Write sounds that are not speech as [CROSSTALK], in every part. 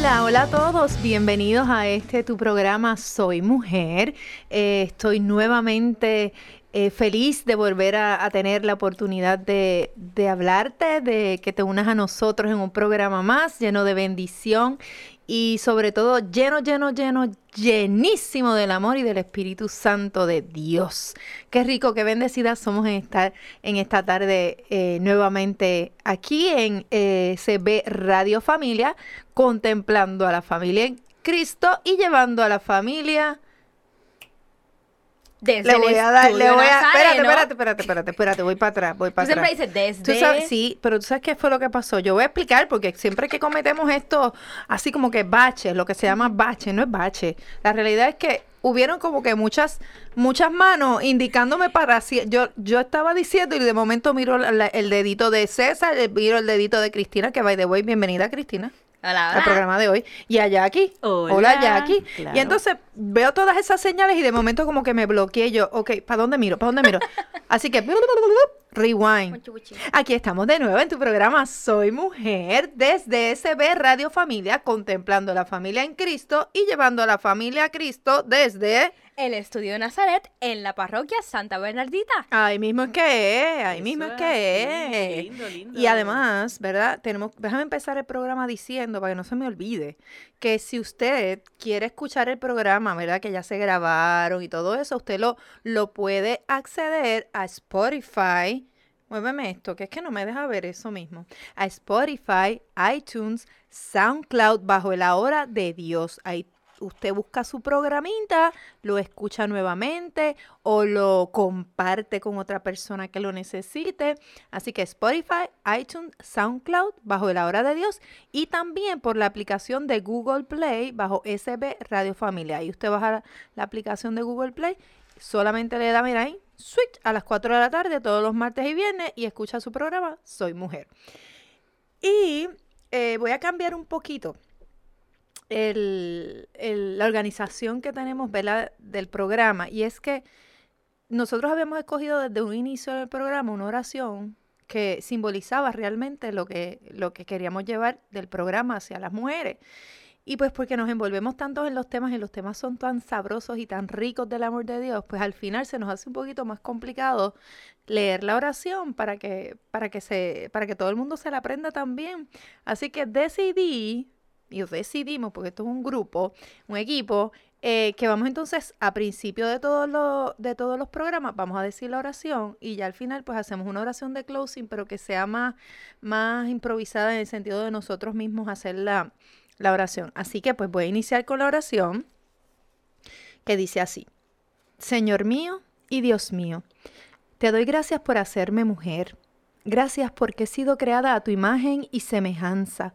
Hola, hola a todos, bienvenidos a este tu programa Soy Mujer. Eh, estoy nuevamente eh, feliz de volver a, tener la oportunidad de, de, hablarte, de que te unas a nosotros en un programa más lleno de bendición y sobre todo lleno, lleno, lleno, llenísimo del amor y del Espíritu Santo de Dios. Qué rico, qué bendecidas somos en estar en esta tarde eh, nuevamente aquí en eh, CB Radio Familia, contemplando a la familia en Cristo y llevando a la familia desde le voy a dar, le voy a. Espérate, espérate, espérate, espérate, espérate, voy para atrás, voy para atrás. siempre dices desde. ¿Tú sabes, sí, pero tú sabes qué fue lo que pasó. Yo voy a explicar porque siempre que cometemos esto, así como que baches, lo que se llama bache, no es bache. La realidad es que hubieron como que muchas muchas manos indicándome para yo yo estaba diciendo y de momento miro el dedito de César, miro el dedito de Cristina, que by the way, bienvenida Cristina. Hola, El programa de hoy. Y a Jackie. Hola, Jackie. Y entonces veo todas esas señales y de momento como que me bloqueé yo. Ok, ¿para dónde miro? ¿Para dónde miro? [LAUGHS] Así que rewind. Aquí estamos de nuevo en tu programa Soy Mujer desde SB Radio Familia, contemplando la familia en Cristo y llevando a la familia a Cristo desde el estudio de Nazaret en la parroquia Santa Bernardita. Ahí mismo es que es, ahí mismo es que es. Lindo, lindo. Y además, ¿verdad? Tenemos, déjame empezar el programa diciendo, para que no se me olvide, que si usted quiere escuchar el programa, ¿verdad? Que ya se grabaron y todo eso, usted lo, lo puede acceder a Spotify. Muéveme esto, que es que no me deja ver eso mismo. A Spotify, iTunes, SoundCloud, bajo la hora de Dios. Ahí usted busca su programita, lo escucha nuevamente o lo comparte con otra persona que lo necesite. Así que Spotify, iTunes, SoundCloud, bajo la hora de Dios y también por la aplicación de Google Play bajo SB Radio Familia. Ahí usted baja la aplicación de Google Play, solamente le da, mira ahí, switch a las 4 de la tarde todos los martes y viernes y escucha su programa Soy Mujer. Y eh, voy a cambiar un poquito la organización que tenemos del programa y es que nosotros habíamos escogido desde un inicio del programa una oración que simbolizaba realmente lo que, lo que queríamos llevar del programa hacia las mujeres. Y pues porque nos envolvemos tanto en los temas y los temas son tan sabrosos y tan ricos del amor de Dios, pues al final se nos hace un poquito más complicado leer la oración para que, para que, se, para que todo el mundo se la aprenda también. Así que decidí y decidimos, porque esto es un grupo, un equipo, eh, que vamos entonces a principio de, todos los de todos los programas, vamos a decir la oración y ya al final pues hacemos una oración de closing, pero que sea más, más improvisada en el sentido de nosotros mismos hacer la, la oración. Así que pues voy a iniciar con la oración que dice así, Señor mío y Dios mío, te doy gracias por hacerme mujer. Gracias porque he sido creada a tu imagen y semejanza.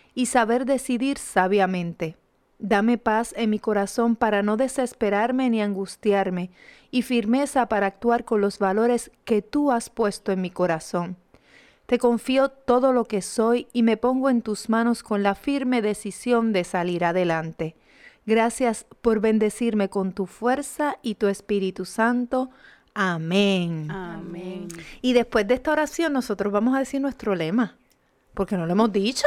y saber decidir sabiamente. Dame paz en mi corazón para no desesperarme ni angustiarme, y firmeza para actuar con los valores que tú has puesto en mi corazón. Te confío todo lo que soy y me pongo en tus manos con la firme decisión de salir adelante. Gracias por bendecirme con tu fuerza y tu Espíritu Santo. Amén. Amén. Y después de esta oración nosotros vamos a decir nuestro lema, porque no lo hemos dicho.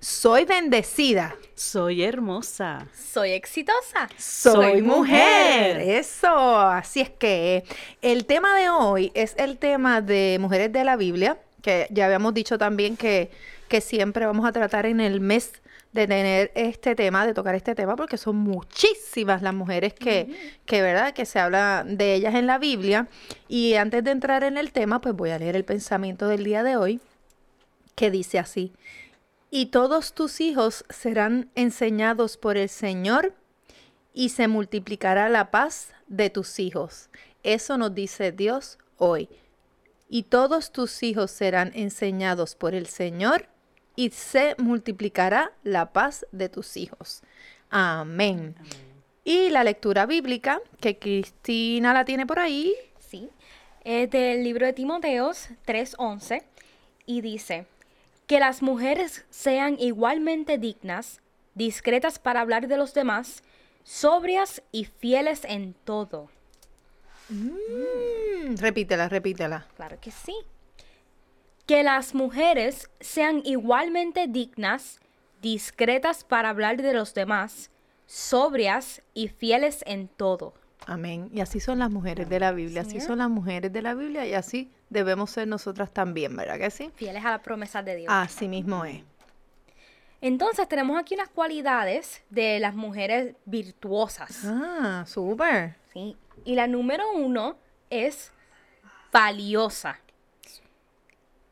Soy bendecida. Soy hermosa. Soy exitosa. Soy mujer. Eso. Así es que el tema de hoy es el tema de mujeres de la Biblia, que ya habíamos dicho también que, que siempre vamos a tratar en el mes de tener este tema, de tocar este tema, porque son muchísimas las mujeres que, que, ¿verdad? Que se habla de ellas en la Biblia. Y antes de entrar en el tema, pues voy a leer el pensamiento del día de hoy, que dice así. Y todos tus hijos serán enseñados por el Señor y se multiplicará la paz de tus hijos. Eso nos dice Dios hoy. Y todos tus hijos serán enseñados por el Señor y se multiplicará la paz de tus hijos. Amén. Y la lectura bíblica, que Cristina la tiene por ahí. Sí. Es del libro de Timoteos 3:11 y dice, que las mujeres sean igualmente dignas, discretas para hablar de los demás, sobrias y fieles en todo. Mm, repítela, repítela. Claro que sí. Que las mujeres sean igualmente dignas, discretas para hablar de los demás, sobrias y fieles en todo. Amén. Y así son las mujeres de la Biblia, así son las mujeres de la Biblia y así debemos ser nosotras también, ¿verdad que sí? Fieles a las promesas de Dios. Así mismo es. Entonces tenemos aquí unas cualidades de las mujeres virtuosas. Ah, súper. ¿sí? Y la número uno es valiosa.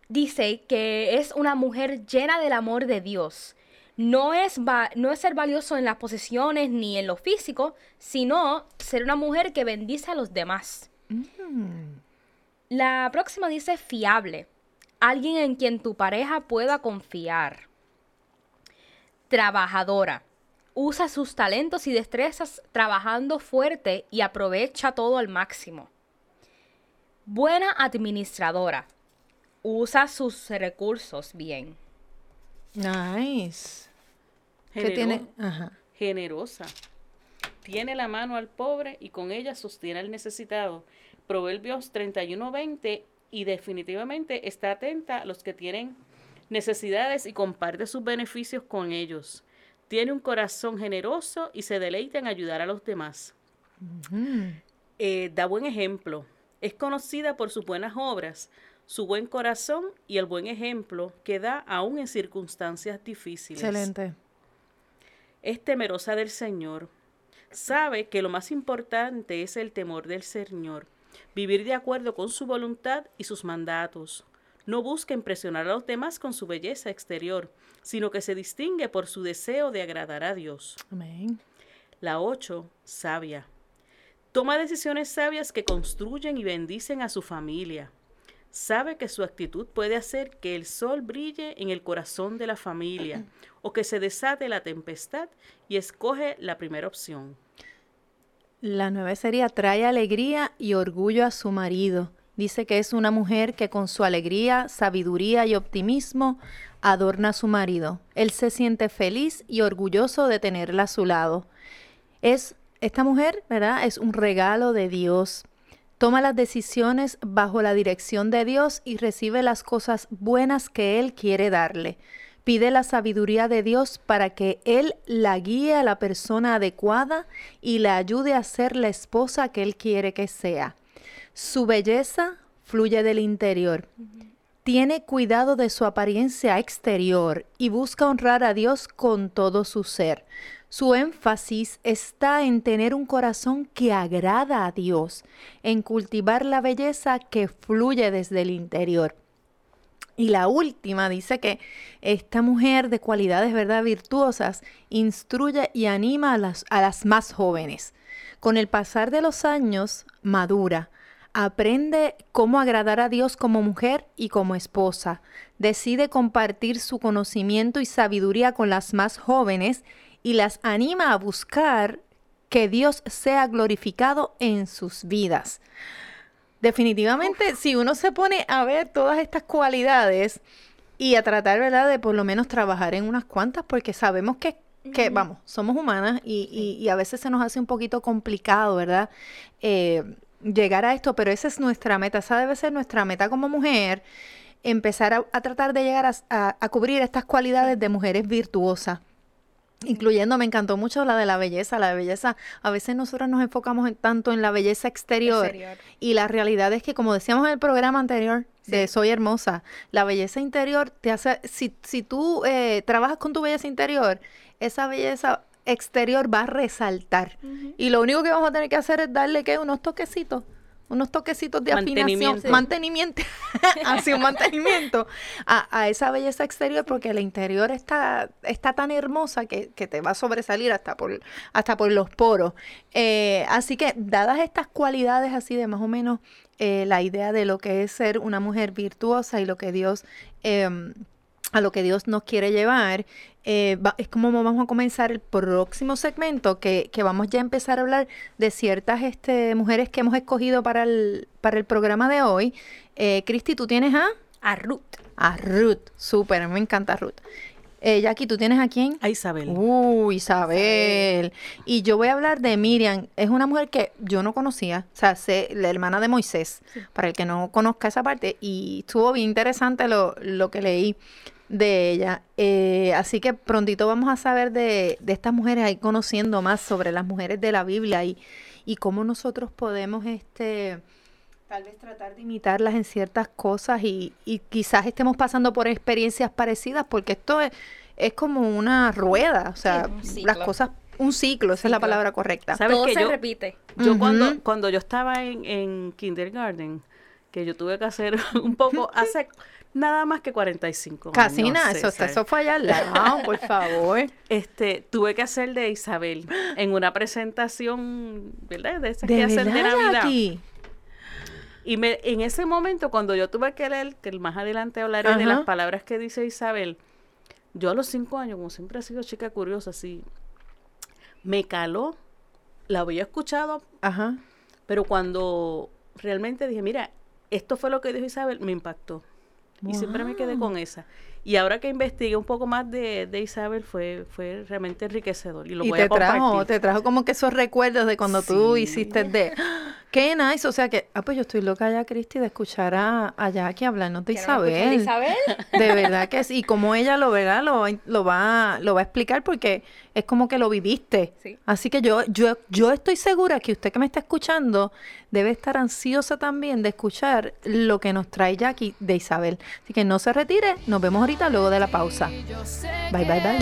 Dice que es una mujer llena del amor de Dios. No es, no es ser valioso en las posesiones ni en lo físico, sino ser una mujer que bendice a los demás. La próxima dice fiable. Alguien en quien tu pareja pueda confiar. Trabajadora. Usa sus talentos y destrezas trabajando fuerte y aprovecha todo al máximo. Buena administradora. Usa sus recursos bien. Nice. ¿Qué Genero- tiene? Ajá. Generosa. Tiene la mano al pobre y con ella sostiene al necesitado. Proverbios 31:20 y definitivamente está atenta a los que tienen necesidades y comparte sus beneficios con ellos. Tiene un corazón generoso y se deleita en ayudar a los demás. Eh, da buen ejemplo. Es conocida por sus buenas obras, su buen corazón y el buen ejemplo que da aún en circunstancias difíciles. Excelente. Es temerosa del Señor. Sabe que lo más importante es el temor del Señor, vivir de acuerdo con su voluntad y sus mandatos. No busca impresionar a los demás con su belleza exterior, sino que se distingue por su deseo de agradar a Dios. Amén. La 8, sabia. Toma decisiones sabias que construyen y bendicen a su familia. Sabe que su actitud puede hacer que el sol brille en el corazón de la familia o que se desate la tempestad y escoge la primera opción. La nueve sería trae alegría y orgullo a su marido. Dice que es una mujer que con su alegría, sabiduría y optimismo adorna a su marido. Él se siente feliz y orgulloso de tenerla a su lado. Es esta mujer, ¿verdad? Es un regalo de Dios. Toma las decisiones bajo la dirección de Dios y recibe las cosas buenas que Él quiere darle. Pide la sabiduría de Dios para que Él la guíe a la persona adecuada y la ayude a ser la esposa que Él quiere que sea. Su belleza fluye del interior. Tiene cuidado de su apariencia exterior y busca honrar a Dios con todo su ser. Su énfasis está en tener un corazón que agrada a Dios, en cultivar la belleza que fluye desde el interior. Y la última dice que esta mujer de cualidades, ¿verdad?, virtuosas, instruye y anima a las, a las más jóvenes. Con el pasar de los años, madura, aprende cómo agradar a Dios como mujer y como esposa. Decide compartir su conocimiento y sabiduría con las más jóvenes y las anima a buscar que Dios sea glorificado en sus vidas. Definitivamente, si uno se pone a ver todas estas cualidades y a tratar, ¿verdad?, de por lo menos trabajar en unas cuantas, porque sabemos que, que vamos, somos humanas y, y- y a veces se nos hace un poquito complicado, ¿verdad?, Eh, llegar a esto, pero esa es nuestra meta, esa debe ser nuestra meta como mujer, empezar a, a tratar de llegar a, a- a cubrir estas cualidades de mujeres virtuosas. Incluyendo, me encantó mucho la de la belleza. La belleza, a veces nosotros nos enfocamos en, tanto en la belleza exterior, Exterior. y la realidad es que, como decíamos en el programa anterior de Soy Hermosa, la belleza interior te hace, si, si tú eh, trabajas con tu belleza interior, esa belleza exterior va a resaltar. Y lo único que vamos a tener que hacer es darle ¿qué? unos toquecitos. Unos toquecitos de afinación, Mantenimiento. [LAUGHS] así un mantenimiento a, a esa belleza exterior, porque el interior está, está tan hermosa que, que te va a sobresalir hasta por, hasta por los poros. Eh, así que, dadas estas cualidades así de más o menos eh, la idea de lo que es ser una mujer virtuosa y lo que Dios, em, a lo que Dios nos quiere llevar, eh, va- es como vamos a comenzar el próximo segmento, que, que vamos ya a empezar a hablar de ciertas este, mujeres que hemos escogido para el, para el programa de hoy. Eh, Cristi, ¿tú tienes a? A Ruth. A Ruth, súper, me encanta Ruth. Eh, Jackie, ¿tú tienes a quién? A Isabel. Uh, Isabel. Y yo voy a hablar de Miriam. Es una mujer que yo no conocía, o sea, sé, la hermana de Moisés, para el que no conozca esa parte. Y estuvo bien interesante lo, lo que leí de ella. Eh, así que prontito vamos a saber de, de estas mujeres, ahí conociendo más sobre las mujeres de la Biblia y, y cómo nosotros podemos, este tal vez tratar de imitarlas en ciertas cosas y, y quizás estemos pasando por experiencias parecidas, porque esto es, es como una rueda, o sea, un las ciclo. cosas, un ciclo, esa es la palabra correcta. ¿Sabes Todo que se yo, repite. yo cuando, cuando yo estaba en, en kindergarten, que yo tuve que hacer [LAUGHS] un poco, [LAUGHS] hace nada más que 45 Casi años, nada, eso, César. eso fue allá al lado, [LAUGHS] por favor. Este, tuve que hacer de Isabel en una presentación, ¿verdad? De esas De que hacen de Navidad. Jackie. Y me, en ese momento, cuando yo tuve que leer, que más adelante hablaré de las palabras que dice Isabel, yo a los cinco años, como siempre he sido chica curiosa, así, me caló, la había escuchado, Ajá. pero cuando realmente dije, mira, esto fue lo que dijo Isabel, me impactó. Y siempre me quedé con esa. Y ahora que investigué un poco más de, de Isabel, fue, fue realmente enriquecedor. Y lo Y voy te a compartir. trajo, te trajo como que esos recuerdos de cuando tú hiciste de ¡Ah! qué nice, o sea que, ah, pues yo estoy loca ya, Cristi, de escuchar a, a Jackie hablarnos de ¿Quieren escuchar Isabel. de Isabel? [LAUGHS] De verdad que sí. Y como ella lo verá, lo, va a- lo va, lo va a explicar porque es como que lo viviste. Sí. Así que yo, yo, yo estoy segura que usted que me está escuchando debe estar ansiosa también de escuchar lo que nos trae Jackie de Isabel. Así que no se retire, nos vemos ahorita luego de la pausa. Bye, bye, bye.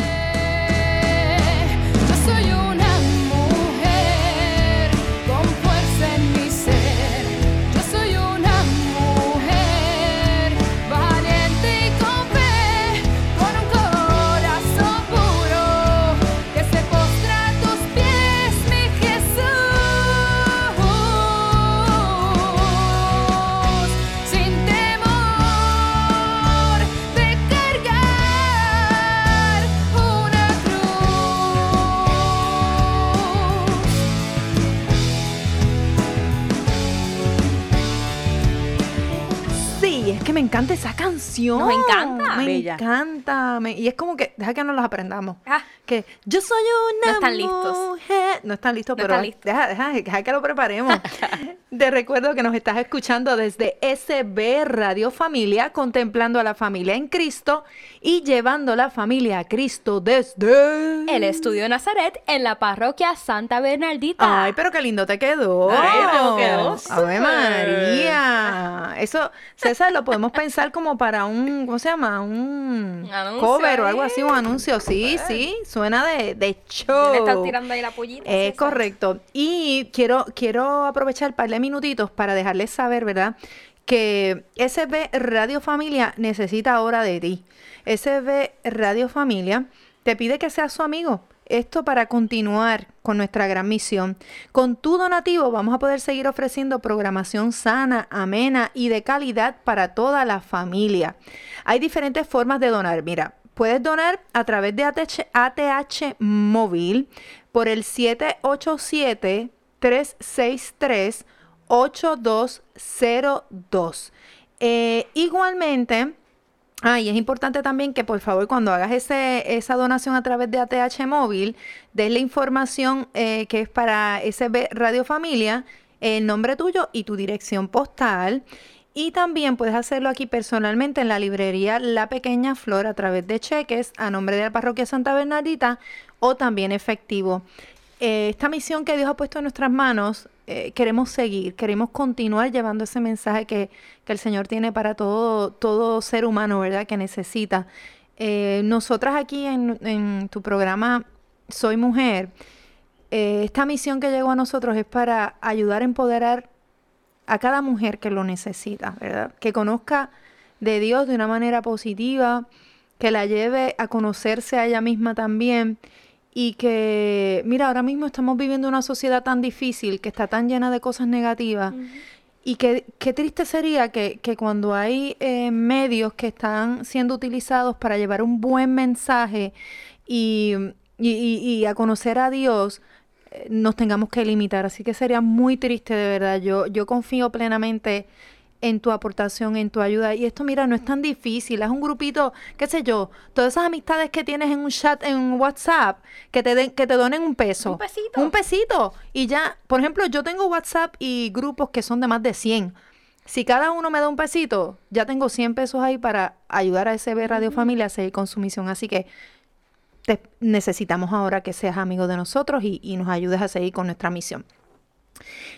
Encanta esa canción. Nos encanta. Me Bella. encanta. me- y es como que, deja que nos las aprendamos. Ah, Que yo soy una No están listos. mujer- No están listos, No pero están listos. Deja, deja, deja que lo preparemos. [LAUGHS] Te recuerdo que nos estás escuchando desde SB Radio Familia, contemplando a la familia en Cristo y llevando la familia a Cristo desde... el estudio de Nazaret en la parroquia Santa Bernardita. Ay, pero qué lindo te quedó. Ay, quedó Ave. María. Eso, César, lo podemos pensar [LAUGHS] como para un, ¿cómo se llama? Un Anuncio cover o algo así, un anuncio. Sí, sí, suena de, de show. Le estás tirando ahí la pollita. Es César. correcto. Y quiero, quiero aprovechar un par de minutitos para dejarles saber, ¿verdad? Que SB Radio Familia necesita ahora de ti. SB Radio Familia te pide que seas su amigo. Esto para continuar con nuestra gran misión. Con tu donativo vamos a poder seguir ofreciendo programación sana, amena y de calidad para toda la familia. Hay diferentes formas de donar. Mira, puedes donar a través de ATH, móvil por el 787-363-8202. Eh, igualmente, Ah, y es importante también que por favor cuando hagas ese, esa donación a través de ATH móvil, des la información eh, que es para SB Radio Familia, el nombre tuyo y tu dirección postal. Y también puedes hacerlo aquí personalmente en la librería La Pequeña Flor a través de cheques a nombre de la parroquia Santa Bernardita o también efectivo. Eh, esta misión que Dios ha puesto en nuestras manos, eh, queremos seguir, queremos continuar llevando ese mensaje que, que el Señor tiene para todo, todo ser humano, ¿verdad? Que necesita. Eh, nosotras aquí en, en tu programa Soy Mujer, eh, esta misión que llegó a nosotros es para ayudar a empoderar a cada mujer que lo necesita, ¿verdad? Que conozca de Dios de una manera positiva, que la lleve a conocerse a ella misma también y que, mira, ahora mismo estamos viviendo una sociedad tan difícil, que está tan llena de cosas negativas. Y que, qué triste sería que, que cuando hay eh, medios que están siendo utilizados para llevar un buen mensaje y, y- y- y a conocer a Dios, eh, nos tengamos que limitar. Así que sería muy triste de verdad. Yo, yo confío plenamente en tu aportación, en tu ayuda. Y esto, mira, no es tan difícil. Es un grupito, qué sé yo, todas esas amistades que tienes en un chat, en WhatsApp, que te, den, que te donen un peso. Un pesito. Un pesito. Y ya, por ejemplo, yo tengo WhatsApp y grupos que son de más de 100. Si cada uno me da un pesito, ya tengo 100 pesos ahí para ayudar a SB Radio Familia a seguir con su misión. Así que te necesitamos ahora que seas amigo de nosotros y, y nos ayudes a seguir con nuestra misión.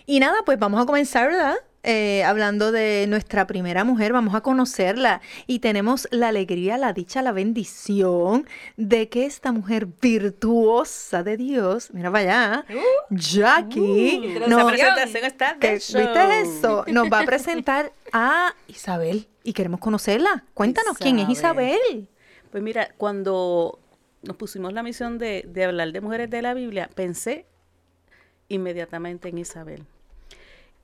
Y nada, pues vamos a comenzar, ¿verdad? Eh, hablando de nuestra primera mujer, vamos a conocerla y tenemos la alegría, la dicha, la bendición de que esta mujer virtuosa de Dios, mira para allá, Jackie, Esa nos- presentación está que-. ¿Viste eso? Nos va a presentar a Isabel y queremos conocerla. Cuéntanos quién es Isabel. Isabel. Pues mira, cuando nos pusimos la misión de, de hablar de mujeres de la Biblia, pensé inmediatamente en Isabel.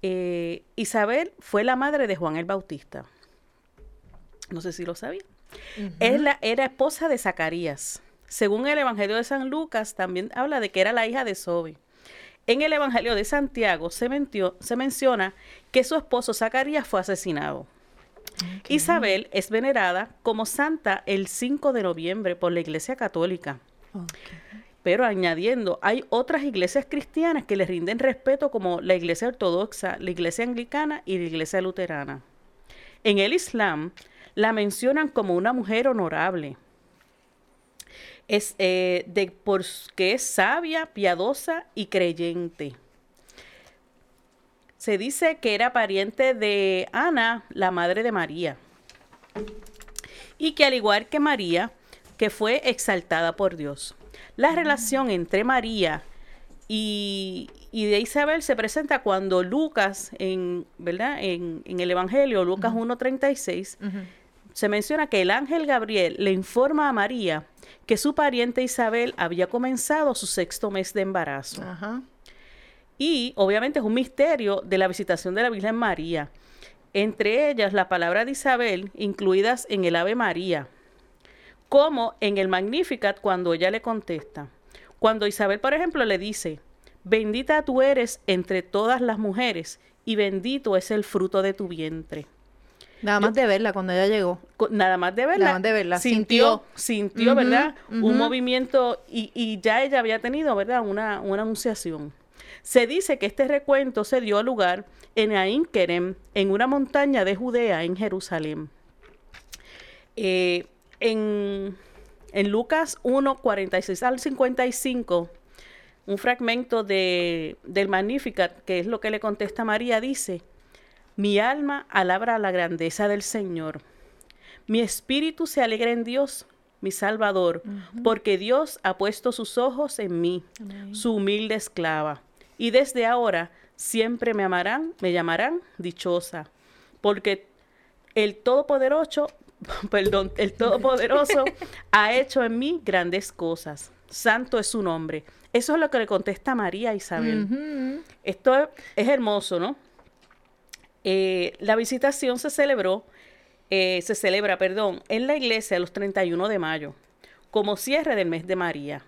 Eh, Isabel fue la madre de Juan el Bautista. No sé si lo sabía. Es la- era esposa de Zacarías. Según el Evangelio de San Lucas, también habla de que era la hija de Sobe. En el Evangelio de Santiago se, mentió- se menciona que su esposo Zacarías fue asesinado. Isabel es venerada como santa el 5 de noviembre por la Iglesia Católica. Pero añadiendo, hay otras iglesias cristianas que le rinden respeto como la Iglesia Ortodoxa, la Iglesia Anglicana y la Iglesia Luterana. En el Islam la mencionan como una mujer honorable. Es eh, de, porque es sabia, piadosa y creyente. Se dice que era pariente de Ana, la madre de María. Y que al igual que María, que fue exaltada por Dios. La relación entre María y, y de Isabel se presenta cuando Lucas, en, ¿verdad? En, en el Evangelio, Lucas 1.36, se menciona que el ángel Gabriel le informa a María que su pariente Isabel había comenzado su sexto mes de embarazo. Y obviamente es un misterio de la visitación de la Virgen María. Entre ellas la palabra de Isabel, incluidas en el Ave María, como en el Magnificat cuando ella le contesta. Cuando Isabel, por ejemplo, le dice, bendita tú eres entre todas las mujeres y bendito es el fruto de tu vientre. Nada más de verla cuando ella llegó. Nada más de verla, Nada más de verla, sintió, sintió, ¿verdad? Un movimiento y, y ya ella había tenido, ¿verdad? Una, una anunciación. Se dice que este recuento se dio lugar en Ain Kerem, en una montaña de Judea, en Jerusalén. Eh, en, en Lucas 1, 46 al 55, un fragmento de, del Magnificat, que es lo que le contesta María, dice, mi alma alabra la grandeza del Señor. Mi espíritu se alegra en Dios, mi Salvador, porque Dios ha puesto sus ojos en mí, su humilde esclava. Y desde ahora siempre me amarán, me llamarán dichosa, porque el Todopoderoso, [LAUGHS] perdón, el Todopoderoso ha hecho en mí grandes cosas. Santo es su nombre. Eso es lo que le contesta María a Isabel. Esto es, es hermoso, ¿no? Eh, la visitación se celebró, eh, se celebra, perdón, en la iglesia los 31 de mayo. como cierre del mes de María.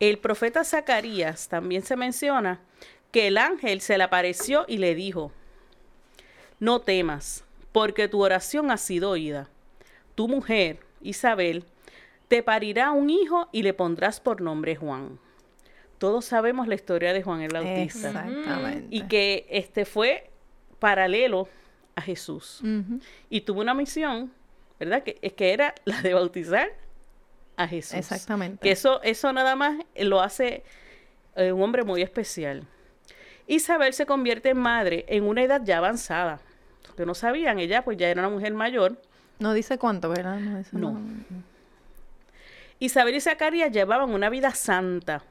El profeta Zacarías también se menciona que el ángel se le apareció y le dijo, no temas, porque tu oración ha sido oída. Tu mujer, Isabel, te parirá un hijo y le pondrás por nombre Juan. Todos sabemos la historia de Juan el Bautista Exactamente. y que este fue paralelo a Jesús y tuvo una misión, ¿verdad? Que es que era la de bautizar a Jesús. Exactamente. Que eso, eso nada más lo hace eh, un hombre muy especial. Isabel se convierte en madre en una edad ya avanzada. Que no sabían, ella pues ya era una mujer mayor. No dice cuánto, ¿verdad? No, No. Isabel y Zacarías llevaban una vida santa.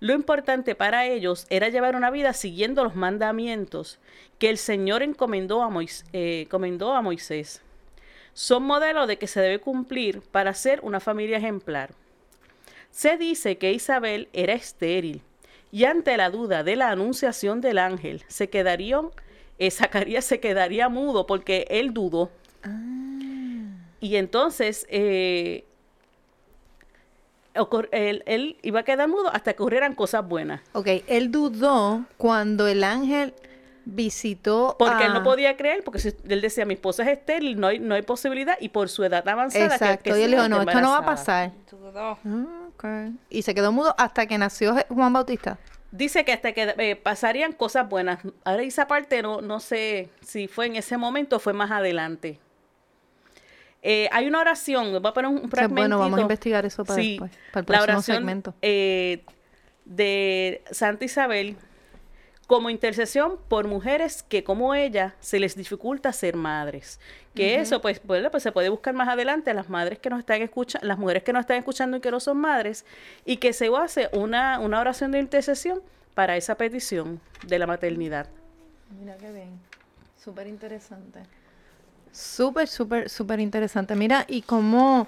Lo importante para ellos era llevar una vida siguiendo los mandamientos que el Señor encomendó a, Mois- eh, encomendó a Moisés. Son modelos de que se debe cumplir para ser una familia ejemplar. Se dice que Isabel era estéril y ante la duda de la anunciación del ángel, se quedaría, eh, Zacarías se quedaría mudo porque él dudó. Y entonces eh, ocur- él, él iba a quedar mudo hasta que ocurrieran cosas buenas. Ok, él dudó cuando el ángel visitó Porque él no podía creer, porque si- él decía, mi esposa es estéril, no hay, no hay posibilidad, y por su edad avanzada. que- Exacto, que y él dijo, no, esto no va a embarazada". pasar. Dudó. Ah, ok. Y se quedó mudo hasta que nació Juan Bautista. Dice que hasta que eh, pasarían cosas buenas. Ahora esa parte no, no sé si fue en ese momento o fue más adelante. Eh, hay una oración, voy a poner un fragmento. bueno, vamos a investigar eso para después, para el la próximo oración segmento. eh, de Santa Isabel como intercesión por mujeres que como ella se les dificulta ser madres. Que eso pues, bueno, pues se puede buscar más adelante a las madres que nos están escuchando, las mujeres que nos están escuchando y que no son madres, y que se hace una, una oración de intercesión para esa petición de la maternidad. Mira qué bien. Súper interesante. Súper, súper, súper interesante. Mira, ¿y cómo,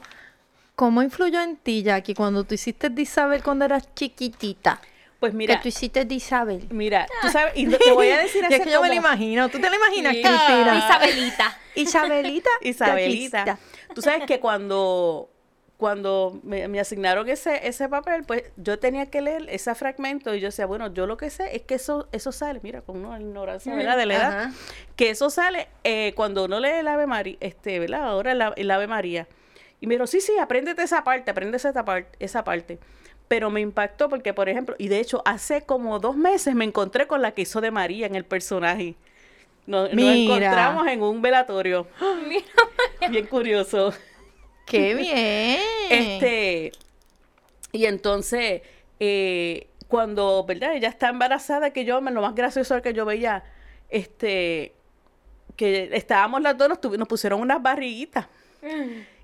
cómo influyó en ti, Jackie, cuando tú hiciste de Isabel cuando eras chiquitita? Pues que mira, tú hiciste de Isabel. mira, tú sabes, y lo- te voy a decir [LAUGHS] hace es que yo me lo imagino. ¿Tú te lo imaginas, Sí. Cristina? Isabelita. [LAUGHS] Isabelita. Isabelita. Tú sabes que cuando, cuando me, me asignaron ese, ese papel, pues yo tenía que leer ese fragmento y yo decía, bueno, yo lo que sé es que eso, eso sale, mira, con una ignorancia, ¿verdad? De la edad, Ajá. que eso sale eh, cuando uno lee el Ave María, este, ¿verdad? Ahora el, el Ave María. Y me dijo, sí, sí, apréndete esa parte, apréndete esa, par- esa parte. Pero me impactó porque, por ejemplo, y de hecho, hace como dos meses me encontré con la que hizo de María en el personaje. Nos, nos Mira. encontramos en un velatorio. Bien curioso. ¡Qué bien! Este, y entonces, eh, cuando, ¿verdad? Ella está embarazada, que yo, lo más gracioso era que yo veía, este, que estábamos las dos, nos, pusieron unas barriguitas.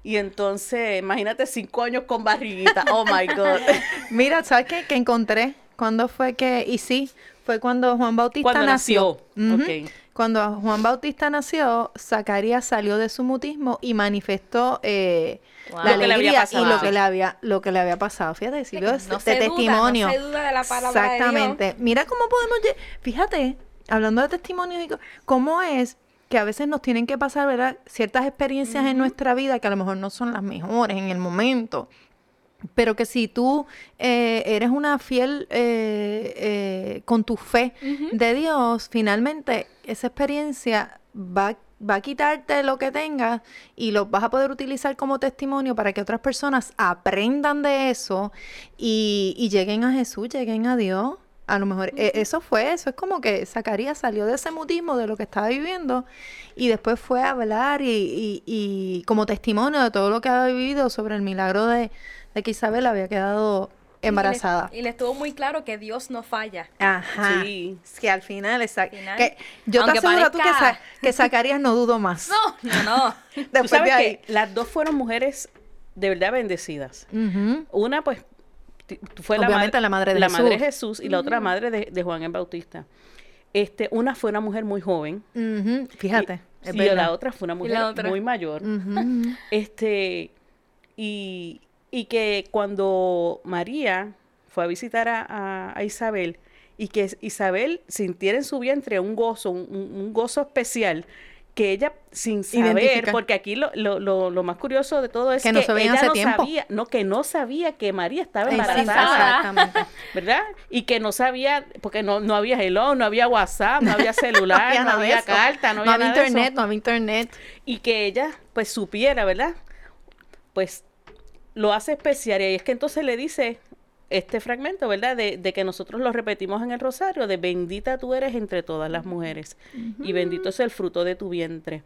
Y entonces, imagínate cinco años con barriguita. Oh my God. [LAUGHS] Mira, ¿sabes qué? Que encontré. ¿Cuándo fue que...? Y sí, fue cuando Juan Bautista Cuando nació. Cuando Juan Bautista nació, Zacarías salió de su mutismo y manifestó eh, Wow. la Lo que le había alegría y lo que le había, lo que le había pasado. Fíjate, sirvió de, No de se duda, no testimonio. se duda de la palabra de Dios. Exactamente. Mira cómo podemos... Fíjate, hablando de testimonios, cómo es que a veces nos tienen que pasar, ¿verdad? Ciertas experiencias en nuestra vida que a lo mejor no son las mejores en el momento. Pero que si tú eh, eres una fiel eh, eh, con tu fe de Dios, finalmente esa experiencia va, va a quitarte lo que tengas y lo vas a poder utilizar como testimonio para que otras personas aprendan de eso y, y lleguen a Jesús, lleguen a Dios. A lo mejor eh, eso fue, eso es como que Zacarías salió de ese mutismo de lo que estaba viviendo y después fue a hablar y, y- y como testimonio de todo lo que había vivido sobre el milagro de, de que Isabel había quedado embarazada. Y le, y le estuvo muy claro que Dios no falla. Ajá. Sí. Es que al final, exacto. Yo aunque te aseguro tú que, Zacarías no dudo más. [LAUGHS] No, no, no. [LAUGHS] Tú Después sabes de ahí. que las dos fueron mujeres de verdad bendecidas. Una, pues, fue Obviamente la madre de la Jesús. madre de Jesús y la otra madre de, de Juan el Bautista. Este, una fue una mujer muy joven. Fíjate. Y, la otra fue una mujer la otra? muy mayor. [LAUGHS] Este, y, y que cuando María fue a visitar a, a- a Isabel y que Isabel sintiera en su vientre un gozo, un gozo especial, que ella, sin saber, porque aquí lo, lo, lo, lo más curioso de todo es Que no ella no tiempo. sabía, no, que no sabía que María estaba embarazada. Exactamente. ¿verdad? Y que no sabía, porque no, no había hello, no había WhatsApp, no había celular, [LAUGHS] no había eso. carta, no No había, había nada de eso. internet, no había internet. Y que ella, pues, supiera, ¿verdad? Pues, lo hace especial. Y es que entonces le dice este fragmento, ¿verdad? De, de que nosotros lo repetimos en el rosario, de bendita tú eres entre todas las mujeres y bendito es el fruto de tu vientre.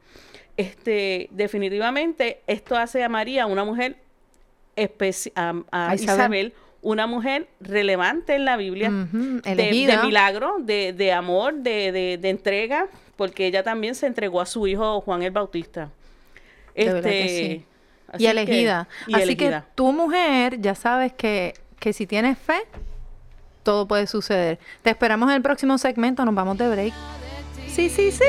Este, definitivamente, esto hace a María una mujer a, a A Isabel. Una mujer relevante en la Biblia, de, milagro, de, de amor, de, de- de entrega, porque ella también se entregó a su hijo Juan el Bautista. De verdad que Este, sí. Y que- elegida. y Así elegida. que tu mujer ya sabes que, que si tienes fe, todo puede suceder. Te esperamos en el próximo segmento, nos vamos de break. Sí, sí, sí.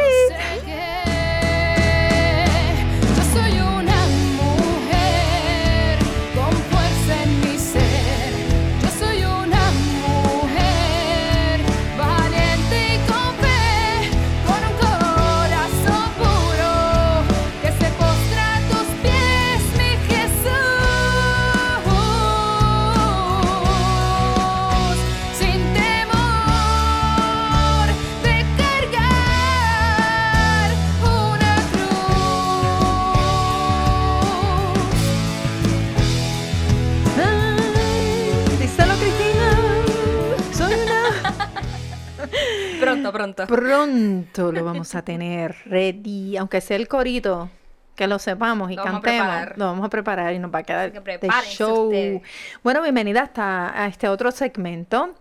Pronto, lo vamos a tener ready, aunque sea el corito, que lo sepamos y Lo cantemos. Lo vamos a preparar y nos va a quedar de show. ustedes. Bueno, bienvenida hasta a este otro segmento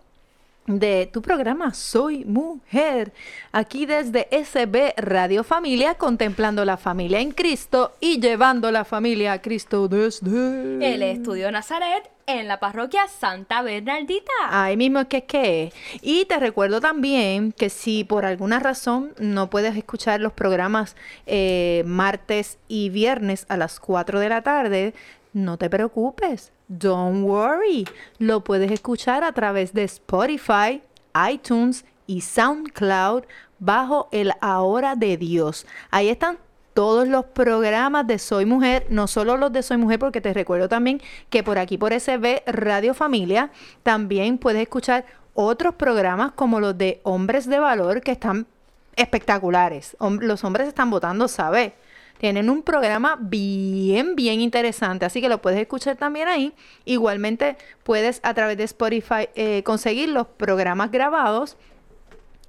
de tu programa Soy Mujer, aquí desde SB Radio Familia, contemplando la familia en Cristo y llevando la familia a Cristo desde El estudio Nazaret en la parroquia Santa Bernardita. Ahí mismo es que es que es. Y te recuerdo también que si por alguna razón no puedes escuchar los programas eh, martes y viernes a las 4 de la tarde, no te preocupes. Don't worry. Lo puedes escuchar a través de Spotify, iTunes y SoundCloud bajo el Ahora de Dios. Ahí están todos los programas de Soy Mujer, no solo los de Soy Mujer, porque te recuerdo también que por aquí por SB Radio Familia también puedes escuchar otros programas como los de Hombres de Valor que están espectaculares. Los hombres están votando, ¿sabes? Tienen un programa bien, bien interesante, así que lo puedes escuchar también ahí. Igualmente puedes a través de Spotify eh, conseguir los programas grabados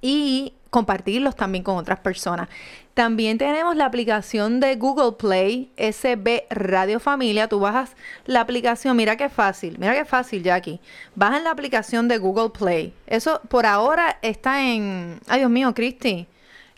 y compartirlos también con otras personas. También tenemos la aplicación de Google Play, SB Radio Familia. Tú bajas la aplicación, mira qué fácil, mira qué fácil, Jackie. Bajan la aplicación de Google Play. Eso por ahora está en. Ay, Dios mío, Cristi.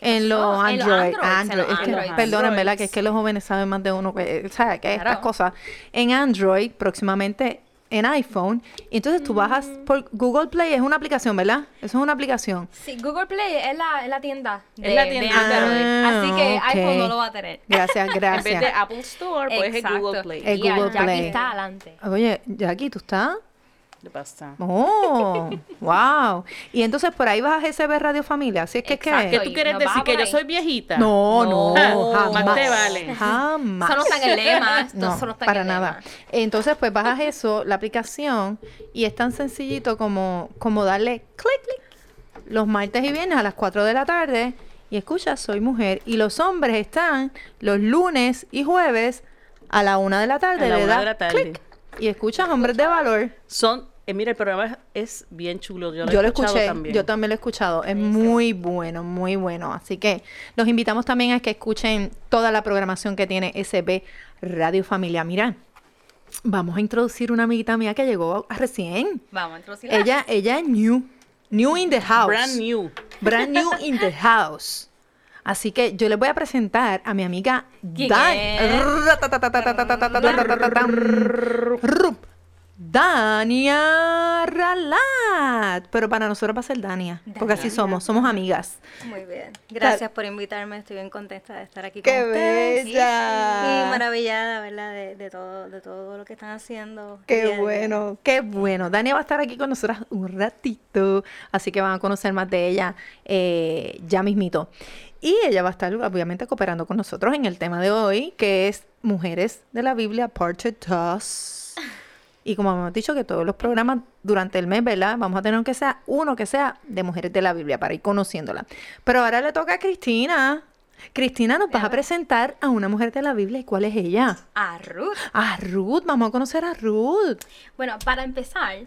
En los Android. Android. los Es que, Androids. perdonen, ¿verdad? Que es que los jóvenes saben más de uno que, ¿sabes? Que estas Claro. cosas. En Android, próximamente en iPhone. Entonces tú bajas Mm. por Google Play, es una aplicación, ¿verdad? Eso es una aplicación. Sí, Google Play es la, es la tienda. De, Es la de tienda. Android. Ah, Así que ok. iPhone no lo va a tener. Gracias, [LAUGHS] En vez de gracias. Apple Store, pues es Exacto. Google Play. El y Google Jackie Play. está adelante. Oye, Jackie, ¿tú estás? ¿Qué pasa? Oh, wow. Y entonces por ahí vas a SB Radio Familia, así es que es Exacto. ¿Qué que... tú quieres nos decir? ¿Que yo soy viejita? No, no, Ah, jamás. más te vale. Jamás. Eso no está en el lema. Esto No, eso no está en para el nada. lema. Entonces, pues bajas eso, la aplicación, y es tan sencillito como, como darle clic los martes y viernes a las 4 de la tarde y escucha, soy mujer. Y los hombres están los lunes y jueves a la 1 de la tarde. A la le una das de la tarde. clic y escuchas hombres de valor. Son, eh, mira, el programa es, es bien chulo. Yo lo, Yo he lo escuchado escuché, también. yo también lo he escuchado. Es muy bueno, muy bueno. Así que los invitamos también a que escuchen toda la programación que tiene SB Radio Familia. Mira, vamos a introducir una amiguita mía que llegó recién. Vamos a introducirla. Ella, ella es new, new in the house. Brand new. Brand new in the house. Así que yo les voy a presentar a mi amiga ¿Quién Dan. Dania Ralat. Pero para nosotros va a ser Dania. Porque así somos, somos amigas. Muy bien. Gracias por invitarme. Estoy bien contenta de estar aquí ¡Qué con ustedes. bella! Y maravillada, ¿verdad? De, de todo, de todo lo que están haciendo. Qué bueno, qué bueno. Dania va a estar aquí con nosotras un ratito, así que van a conocer más de ella eh, ya mismito. Y ella va a estar obviamente cooperando con nosotros en el tema de hoy, que es Mujeres de la Biblia, Part 2. Y como hemos dicho que todos los programas durante el mes, ¿verdad? Vamos a tener que sea uno que sea de Mujeres de la Biblia para ir conociéndola. Pero ahora le toca a Cristina. Cristina, nos vas a presentar a una mujer de la Biblia. ¿Y cuál es ella? A Ruth. A Ruth. Vamos a conocer a Ruth. Bueno, para empezar,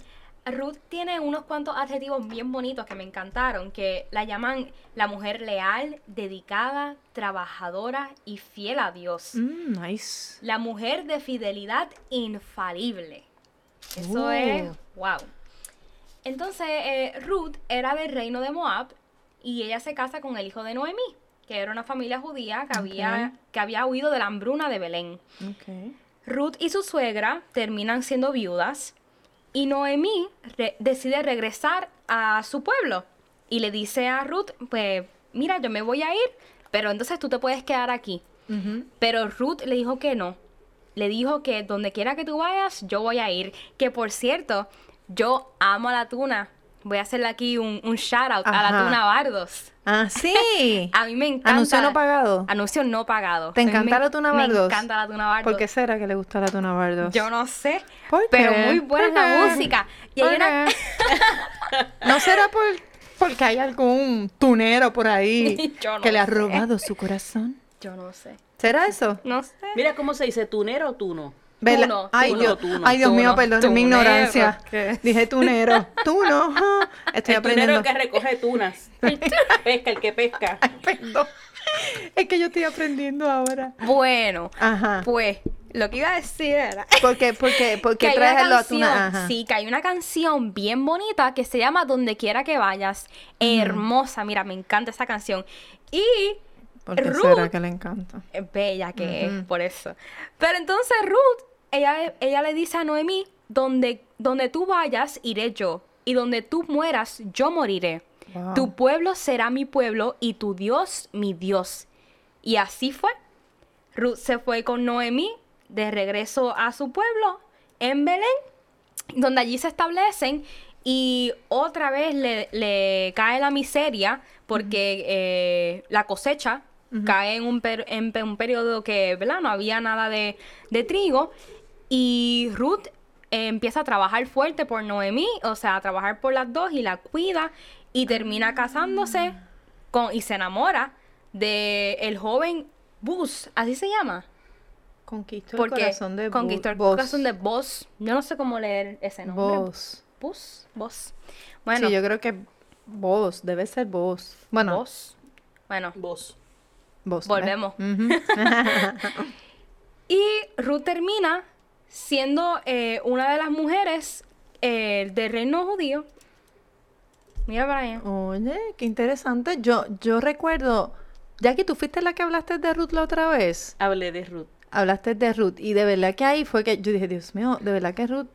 Ruth tiene unos cuantos adjetivos bien bonitos que me encantaron, que la llaman la mujer leal, dedicada, trabajadora y fiel a Dios. Mm, nice. La mujer de fidelidad infalible. Eso Oh. es, wow. Entonces, eh, Ruth era del reino de Moab y ella se casa con el hijo de Noemí, que era una familia judía que, había, que había huido de la hambruna de Belén. Okay. Ruth y su suegra terminan siendo viudas y Noemí re- decide regresar a su pueblo y le dice a Ruth, pues mira, yo me voy a ir, pero entonces tú te puedes quedar aquí. Pero Ruth le dijo que no. Le dijo que donde quiera que tú vayas, yo voy a ir. Que por cierto, yo amo a la tuna. Voy a hacerle aquí un, un shout out a la tuna Bardos. Ah, sí. [LAUGHS] A mí me encanta. Anuncio no pagado. Anuncio no pagado. ¿Te encanta me- la tuna Me Bardos? encanta la tuna Bardos. ¿Por qué será que le gusta la tuna bardos? Yo no sé. ¿Por Pero qué? muy buena es ¿Por la música. Y ¿Por hay una... qué? [LAUGHS] ¿No será por, porque hay algún tunero por ahí [LAUGHS] no que le ha robado su corazón? Yo no sé. ¿Será eso? No sé. Mira cómo se dice, tunero o tuno. Vela- Tuno, Ay, tuno, Dios, tuno, ay, Dios mío, perdón mi ignorancia. ¿qué? Dije tunero. [LAUGHS] Tuno. Estoy el aprendiendo. tunero que recoge tunas. [LAUGHS] pesca, el que pesca. [LAUGHS] Perdón. Es que yo estoy aprendiendo ahora. Bueno, Ajá. pues lo que iba a decir era... ¿Por qué, por qué, por qué traes el tuna? Sí, que hay una canción bien bonita que se llama Donde quiera que vayas. Hermosa, mira, me encanta esa canción. Y ¿Por qué Ruth será que le encanta? es bella que es, por eso. Pero entonces Ruth, ella, ella le dice a Noemí, donde, donde tú vayas, iré yo, y donde tú mueras, yo moriré. Wow. Tu pueblo será mi pueblo y tu Dios mi Dios. Y así fue. Ruth se fue con Noemí de regreso a su pueblo en Belén, donde allí se establecen y otra vez le, le cae la miseria porque eh, la cosecha cae en un, per- en un periodo que ¿verdad? no había nada de, de trigo y Ruth eh, empieza a trabajar fuerte por Noemí, o sea, a trabajar por las dos y la cuida y termina casándose con, y se enamora de el joven Bus, así se llama. Conquistó el Porque corazón de conquistó el Bo- corazón de Bos. Yo no sé cómo leer ese nombre. Vos. Bus, Bos. Bueno, Sí, yo creo que vos, debe ser vos. Bueno, Bos. Bueno, Vos. Volvemos. [LAUGHS] Y Ruth termina siendo eh, una de las mujeres eh, del reino judío. Mira para allá. Oye, qué interesante. Yo, yo recuerdo, Jackie, ¿tú fuiste la que hablaste de Ruth la otra vez? Hablé de Ruth. Hablaste de Ruth y de verdad que ahí fue que yo dije, Dios mío, de verdad que Ruth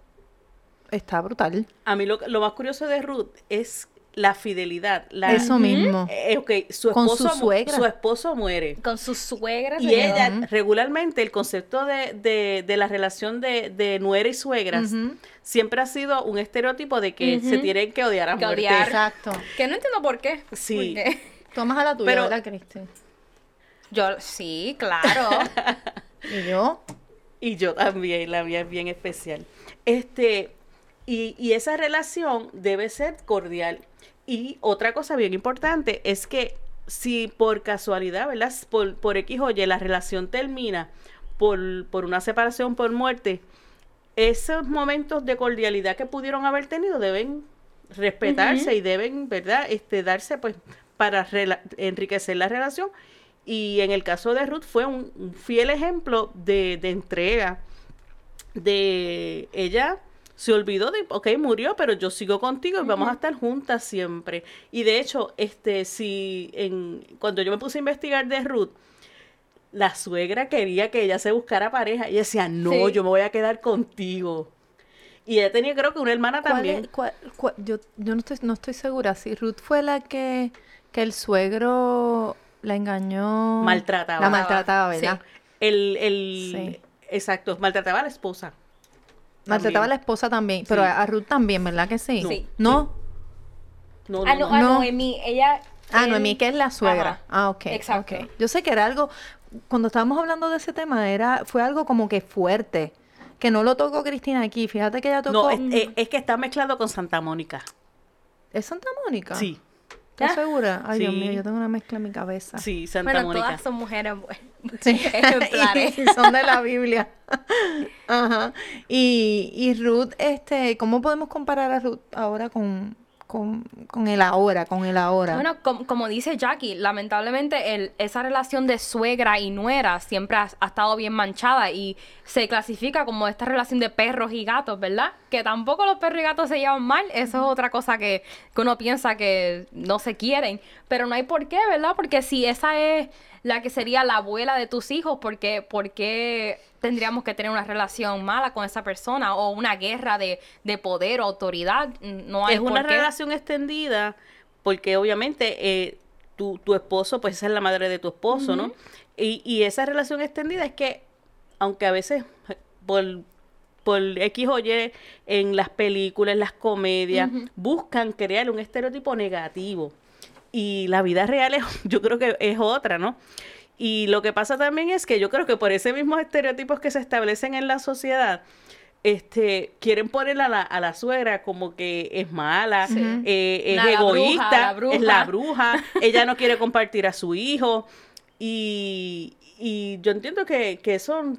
está brutal. A mí lo, lo más curioso de Ruth es la fidelidad. La, Eso mismo. Eh, ok, su Con su esposo, suegra. su esposo muere. Con su suegra. Y quedó. ella, regularmente, el concepto de, de, de la relación de, de nuera y suegras siempre ha sido un estereotipo de que se tienen que odiar a Que muerte. odiar. Exacto. Que no entiendo por qué. Sí. Porque- [LAUGHS] Tomas a la tuya, Pero- ¿verdad, Cristi? Yo, sí, claro. [LAUGHS] Y yo, Y yo también, la mía es bien especial. Este, y, y esa relación debe ser cordial. Y otra cosa bien importante es que si por casualidad, ¿verdad? Por, por X o Y la relación termina por, por una separación, por muerte, esos momentos de cordialidad que pudieron haber tenido deben respetarse y deben, ¿verdad? Este, darse pues para enriquecer la relación. Y en el caso de Ruth fue un, un fiel ejemplo de, de entrega. De ella se olvidó de, ok, murió, pero yo sigo contigo y vamos a estar juntas siempre. Y de hecho, este, si en, cuando yo me puse a investigar de Ruth, la suegra quería que ella se buscara pareja. Y decía, no, Sí. yo me voy a quedar contigo. Y ella tenía, creo que una hermana ¿cuál también. es- cuál- cuál- yo, yo no, estoy, no estoy segura si Ruth fue la que, que el suegro la engañó. Maltrataba. La maltrataba, ¿verdad? El, el, Sí. exacto, maltrataba a la esposa. Maltrataba a la esposa también, pero Sí. a, a Ruth también, ¿verdad que sí? Sí. ¿No? No, Ah, no, no, no. a No. Noemí, ella, Ah, él- Noemí, que es la suegra. Ajá. Ah, ok. Exacto. ok. Yo sé que era algo, cuando estábamos hablando de ese tema, era, fue algo como que fuerte, que no lo tocó Cristina aquí. Fíjate que ella tocó... No, es, es- es que está mezclado con Santa Mónica. ¿Es Santa Mónica? Sí, ¿Estás segura? Ay, Dios mío, yo tengo una mezcla en mi cabeza. sí, Santa Bueno, Mónica. todas son mujeres buenas. Sí, [LAUGHS] Ejemplares. [LAUGHS] y son de la Biblia. [LAUGHS] Ajá. Y, y Ruth, este, ¿cómo podemos comparar a Ruth ahora con, con, con el ahora, con el ahora? Bueno, com- como dice Jackie, lamentablemente el- esa relación de suegra y nuera siempre ha, estado bien manchada y se clasifica como esta relación de perros y gatos, ¿verdad? Que tampoco los perros y gatos se llevan mal, eso es otra cosa que, que uno piensa que no se quieren, pero no hay por qué, ¿verdad? Porque si esa es la que sería la abuela de tus hijos, ¿por qué, por qué tendríamos que tener una relación mala con esa persona o una guerra de, de poder o autoridad? No hay es una por qué. relación extendida porque obviamente eh, tu, tu esposo, pues esa es la madre de tu esposo, ¿no? Y, y esa relación extendida es que, aunque a veces por, por X o Y en las películas, en las comedias, buscan crear un estereotipo negativo. Y la vida real es, [LAUGHS] yo creo que es otra, ¿no? Y lo que pasa también es que yo creo que por ese mismos estereotipos que se establecen en la sociedad, este, quieren poner a la, a la suegra como que es mala, eh, es la egoísta, la bruja. es la bruja, ella no quiere compartir a su hijo. Y, y yo entiendo que, que eso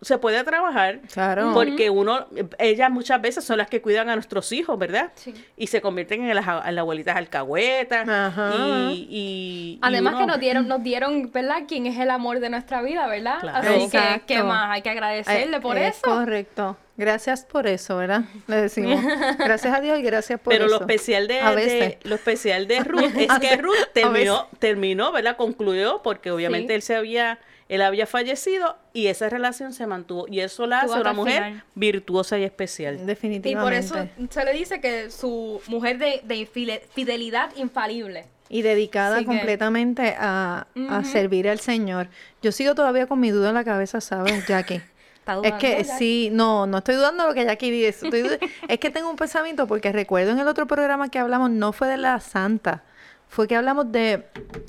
se puede trabajar. Claro. Porque uno, ellas muchas veces son las que cuidan a nuestros hijos, ¿verdad? Sí. Y se convierten en las, en las abuelitas alcahuetas. Ajá. Y, y- y Además que nos dieron, nos dieron, ¿verdad? Quién es el amor de nuestra vida, ¿verdad? Claro. Así que. ¿qué más? Hay que agradecerle Eh, por es eso. Correcto. Gracias por eso, ¿verdad? Le decimos. [LAUGHS] Gracias a Dios y gracias por Pero eso. lo especial de, A de- veces. lo especial de Ruth [LAUGHS] es que. Ruth terminó, terminó, ¿verdad? Concluyó porque obviamente Sí. él se había, él había fallecido y esa relación se mantuvo. Y eso la hace una mujer final. virtuosa y especial. Y por Definitivamente. eso se le dice que su mujer de, fidelidad infalible. Y dedicada que- completamente a, servir al Señor. Yo sigo todavía con mi duda en la cabeza, ¿sabes, Jackie? [LAUGHS] Está Es que Jackie. sí, no, no estoy dudando de lo que Jackie dice. estoy [LAUGHS] es que tengo un pensamiento porque recuerdo en el otro programa que hablamos, no fue de la santa, fue que hablamos de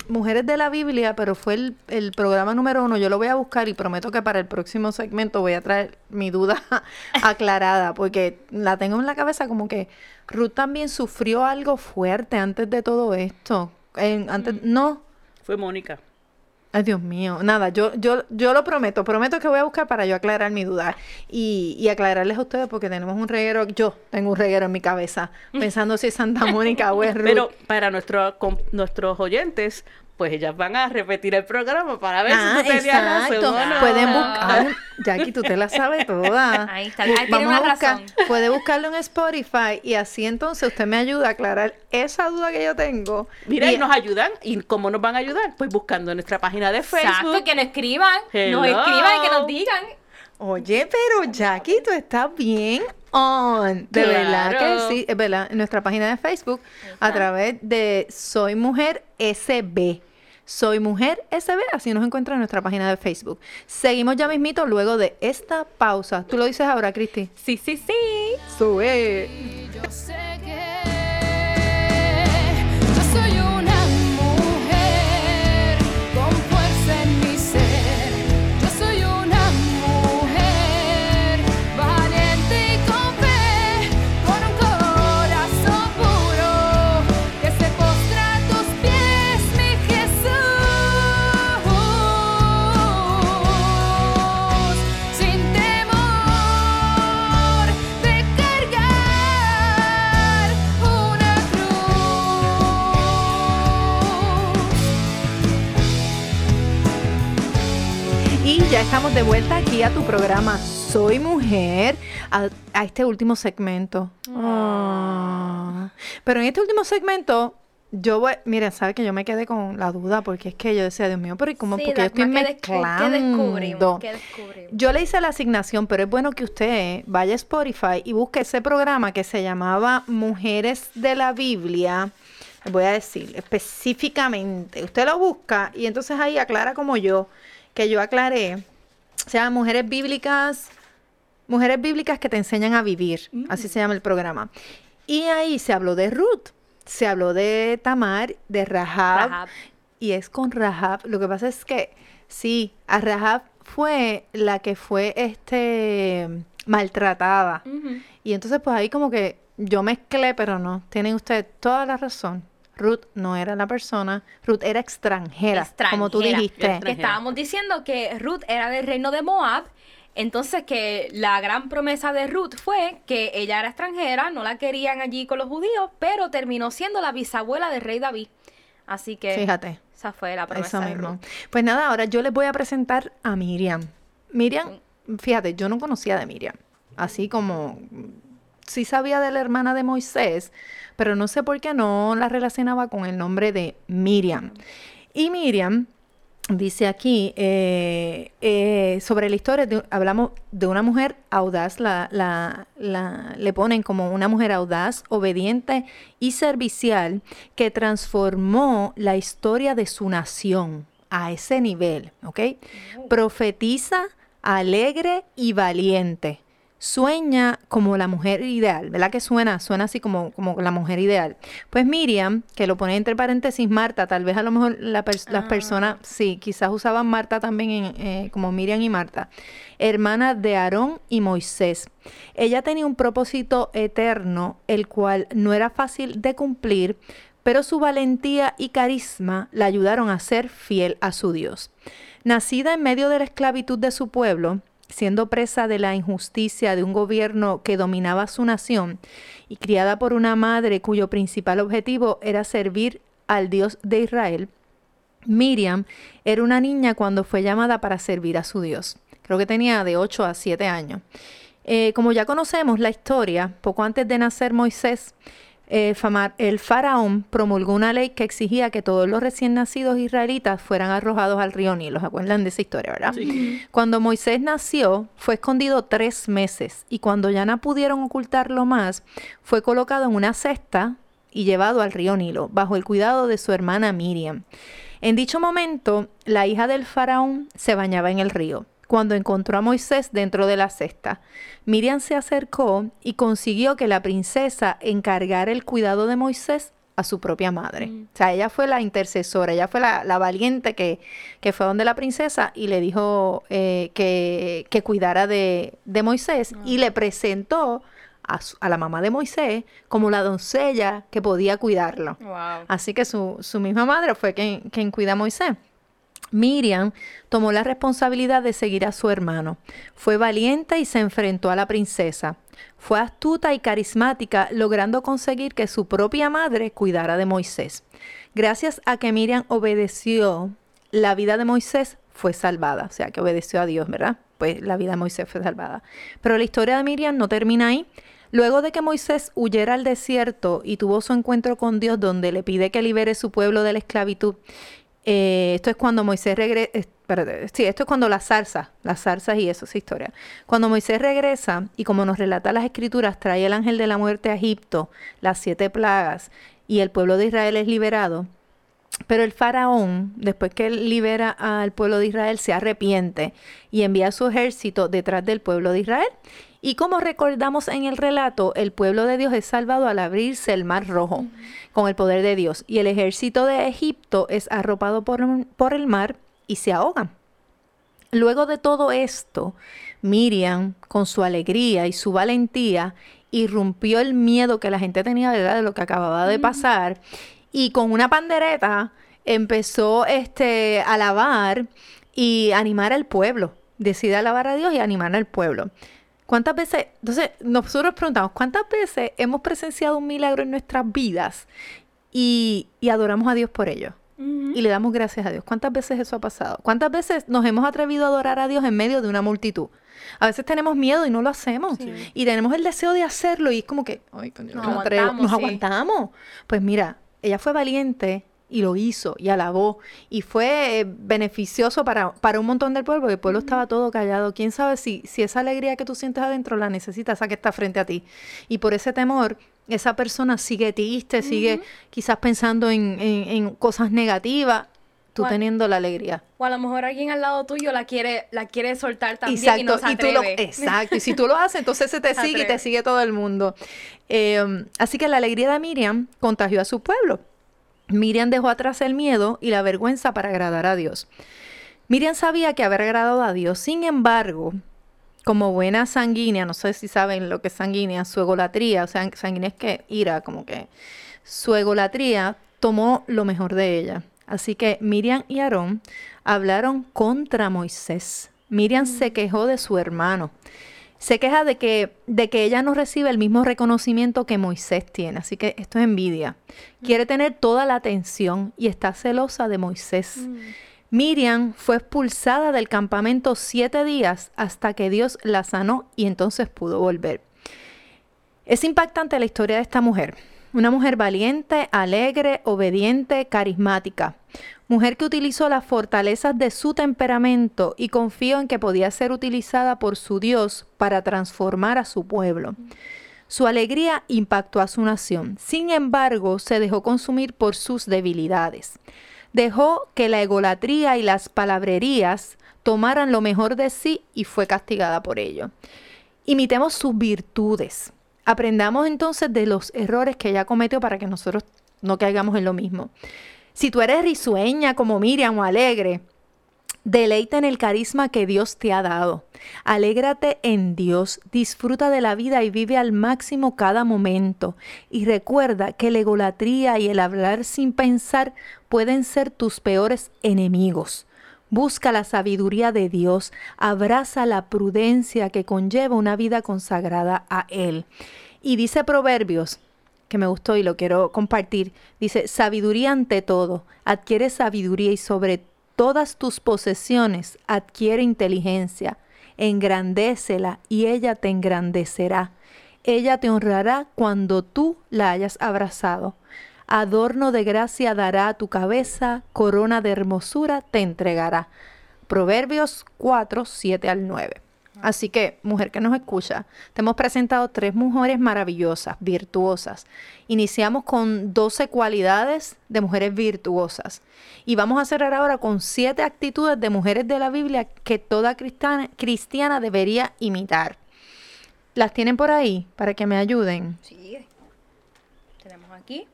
mujeres de la Biblia, pero fue el, el programa número uno. Yo lo voy a buscar y prometo que para el próximo segmento voy a traer mi duda [LAUGHS] aclarada porque la tengo en la cabeza como que Ruth también sufrió algo fuerte antes de todo esto. En- antes, no. Fue Mónica. Ay, Dios mío. Nada, yo, yo, yo lo prometo. Prometo que voy a buscar para yo aclarar mi duda. Y, y aclararles a ustedes porque tenemos un reguero. Yo tengo un reguero en mi cabeza. [LAUGHS] Pensando si es Santa Mónica o es Ruth. Pero para nuestro, com- nuestros oyentes, pues ellas van a repetir el programa para ver Ah, si tú tenías razón exacto. no. Pueden buscar. Jackie, tú te la sabes toda. [LAUGHS] Ahí está, ahí tiene una buscar. razón. Puede buscarlo en Spotify y así entonces usted me ayuda a aclarar esa duda que yo tengo. Mira, y y nos ayudan. ¿Y cómo nos van a ayudar? Pues buscando en nuestra página de Facebook. Exacto, que nos escriban, nos Hello. escriban y que nos digan. Oye, pero Jackie, tú estás bien on. De verdad que sí. Es verdad, en nuestra página de Facebook, a través de Soy Mujer SB. Soy Mujer SB, así nos encuentra en nuestra página de Facebook. Seguimos ya mismito luego de esta pausa. Tú lo dices ahora, Cristi. Sí, sí, sí. Sube. Ya estamos de vuelta aquí a tu programa Soy Mujer, a, a este último segmento. Ah. Pero en este último segmento, yo voy, mira, sabes que yo me quedé con la duda porque es que yo decía, Dios mío, pero ¿y cómo? Sí, porque yo estoy Dagmar, ¿qué descu- mezclando. ¿Qué descubrimos? ¿Qué descubrimos? Yo le hice la asignación, pero es bueno que usted vaya a Spotify y busque ese programa que se llamaba Mujeres de la Biblia. Voy a decir específicamente. Usted lo busca y entonces ahí aclara como yo, que yo aclaré. Se llama Mujeres Bíblicas, Mujeres Bíblicas que te enseñan a vivir. Así se llama el programa. Y ahí se habló de Ruth. se habló de Tamar, de Rahab, Rahab. y es con Rahab. Lo que pasa es que sí, a Rahab fue la que fue este maltratada. Y entonces pues ahí como que yo mezclé, pero no, tienen ustedes toda la razón. Ruth no era la persona, Ruth era extranjera, como tú Extranjera. dijiste. Que Extranjera. estábamos diciendo que Ruth era del reino de Moab. Entonces que la gran promesa de Ruth fue que ella era extranjera, no la querían allí con los judíos, pero terminó siendo la bisabuela del rey David. Así que Fíjate. esa fue la promesa Eso de mismo. Ruth. Pues nada, ahora yo les voy a presentar a Miriam. Miriam, fíjate, yo no conocía de Miriam. Así como mm, sí sabía de la hermana de Moisés, pero no sé por qué no la relacionaba con el nombre de Miriam. Y Miriam dice aquí eh, eh, sobre la historia, de- hablamos de una mujer audaz, la, la- la- le ponen como una mujer audaz, obediente y servicial que transformó la historia de su nación a ese nivel, ¿ok? Profetiza, alegre y valiente. Sueña como la mujer ideal, ¿verdad que suena? Suena así como, como la mujer ideal. Pues Miriam, que lo pone entre paréntesis Marta, tal vez a lo mejor la las personas, sí, quizás usaban Marta también en, eh, como Miriam y Marta, hermana de Aarón y Moisés. Ella tenía un propósito eterno, el cual no era fácil de cumplir, pero su valentía y carisma la ayudaron a ser fiel a su Dios. Nacida en medio de la esclavitud de su pueblo, siendo presa de la injusticia de un gobierno que dominaba su nación y criada por una madre cuyo principal objetivo era servir al Dios de Israel, Miriam era una niña cuando fue llamada para servir a su Dios. Creo que tenía de 8 a 7 años. Eh, como ya conocemos la historia, poco antes de nacer Moisés, eh, el faraón promulgó una ley que exigía que todos los recién nacidos israelitas fueran arrojados al río Nilo. ¿Se acuerdan de esa historia, verdad? Cuando Moisés nació, fue escondido tres meses y cuando ya no pudieron ocultarlo más, fue colocado en una cesta y llevado al río Nilo, bajo el cuidado de su hermana Miriam. En dicho momento, la hija del faraón se bañaba en el río. Cuando encontró a Moisés dentro de la cesta, Miriam se acercó y consiguió que la princesa encargara el cuidado de Moisés a su propia madre. O sea, ella fue la intercesora, ella fue la, la valiente que, que fue donde la princesa y le dijo eh, que, que cuidara de, de Moisés y le presentó a, su- a la mamá de Moisés como la doncella que podía cuidarlo. Wow. Así que su, su misma madre fue quien, quien cuida a Moisés. Miriam tomó la responsabilidad de seguir a su hermano. Fue valiente y se enfrentó a la princesa. Fue astuta y carismática, logrando conseguir que su propia madre cuidara de Moisés. Gracias a que Miriam obedeció, la vida de Moisés fue salvada. O sea, que obedeció a Dios, ¿verdad? Pues la vida de Moisés fue salvada. Pero la historia de Miriam no termina ahí. Luego de que Moisés huyera al desierto y tuvo su encuentro con Dios donde le pide que libere su pueblo de la esclavitud, eh, esto es cuando Moisés regresa, sí, esto es cuando las zarzas, las zarzas y eso, esa historia. Cuando Moisés regresa y como nos relata las escrituras, trae el ángel de la muerte a Egipto, las siete plagas y el pueblo de Israel es liberado. Pero el faraón, después que libera al pueblo de Israel, se arrepiente y envía su ejército detrás del pueblo de Israel. Y como recordamos en el relato, el pueblo de Dios es salvado al abrirse el mar rojo con el poder de Dios. Y el ejército de Egipto es arropado por, por el mar y se ahogan. Luego de todo esto, Miriam, con su alegría y su valentía, irrumpió el miedo que la gente tenía ¿verdad? de lo que acababa de pasar y con una pandereta empezó este, a alabar y animar al pueblo. Decide alabar a Dios y animar al pueblo. ¿Cuántas veces, entonces nosotros preguntamos, ¿cuántas veces hemos presenciado un milagro en nuestras vidas y, y adoramos a Dios por ello? y le damos gracias a Dios. ¿Cuántas veces eso ha pasado? ¿Cuántas veces nos hemos atrevido a adorar a Dios en medio de una multitud? A veces tenemos miedo y no lo hacemos. Y tenemos el deseo de hacerlo y es como que, ay, Nos no me atrevo". aguantamos, nos sí. aguantamos. Pues mira, ella fue valiente y lo hizo y alabó y fue eh, beneficioso para, para un montón del pueblo, porque el pueblo estaba todo callado. ¿Quién sabe si, si esa alegría que tú sientes adentro la necesitas esa que está frente a ti? Y por ese temor, esa persona sigue triste, sigue quizás pensando en, en- en cosas negativas. tú teniendo la alegría. O a lo mejor alguien al lado tuyo la quiere, la quiere soltar también y no se y tú lo, exacto, y si tú lo haces, entonces se [LAUGHS] te Se sigue y te sigue todo el mundo. Eh, así que la alegría de Miriam contagió a su pueblo. Miriam dejó atrás el miedo y la vergüenza para agradar a Dios. Miriam sabía que haber agradado a Dios, sin embargo, como buena sanguínea, no sé si saben lo que es sanguínea, su egolatría, o sea, sanguínea es que ira, como que su egolatría tomó lo mejor de ella. Así que Miriam y Aarón hablaron contra Moisés. Miriam se quejó de su hermano. Se queja de que, de que ella no recibe el mismo reconocimiento que Moisés tiene. Así que esto es envidia. Quiere tener toda la atención y está celosa de Moisés. Miriam fue expulsada del campamento siete días hasta que Dios la sanó y entonces pudo volver. Es impactante la historia de esta mujer. Una mujer valiente, alegre, obediente, carismática. Mujer que utilizó las fortalezas de su temperamento y confió en que podía ser utilizada por su Dios para transformar a su pueblo. Su alegría impactó a su nación. Sin embargo, se dejó consumir por sus debilidades. Dejó que la egolatría y las palabrerías tomaran lo mejor de sí y fue castigada por ello. Imitemos sus virtudes. Aprendamos entonces de los errores que ella cometió para que nosotros no caigamos en lo mismo. Si tú eres risueña como Miriam o alegre, deleita en el carisma que Dios te ha dado. Alégrate en Dios, disfruta de la vida y vive al máximo cada momento. Y recuerda que la egolatría y el hablar sin pensar pueden ser tus peores enemigos. Busca la sabiduría de Dios, abraza la prudencia que conlleva una vida consagrada a Él. Y dice Proverbios, que me gustó y lo quiero compartir, dice, sabiduría ante todo, adquiere sabiduría y sobre todas tus posesiones adquiere inteligencia, engrandécela y ella te engrandecerá. Ella te honrará cuando tú la hayas abrazado. Adorno de gracia dará a tu cabeza, corona de hermosura te entregará. Proverbios 4, 7 al 9. Así que, mujer que nos escucha, te hemos presentado tres mujeres maravillosas, virtuosas. Iniciamos con 12 cualidades de mujeres virtuosas. Y vamos a cerrar ahora con siete actitudes de mujeres de la Biblia que toda cristiana, cristiana debería imitar. ¿Las tienen por ahí para que me ayuden? Sí. Tenemos aquí.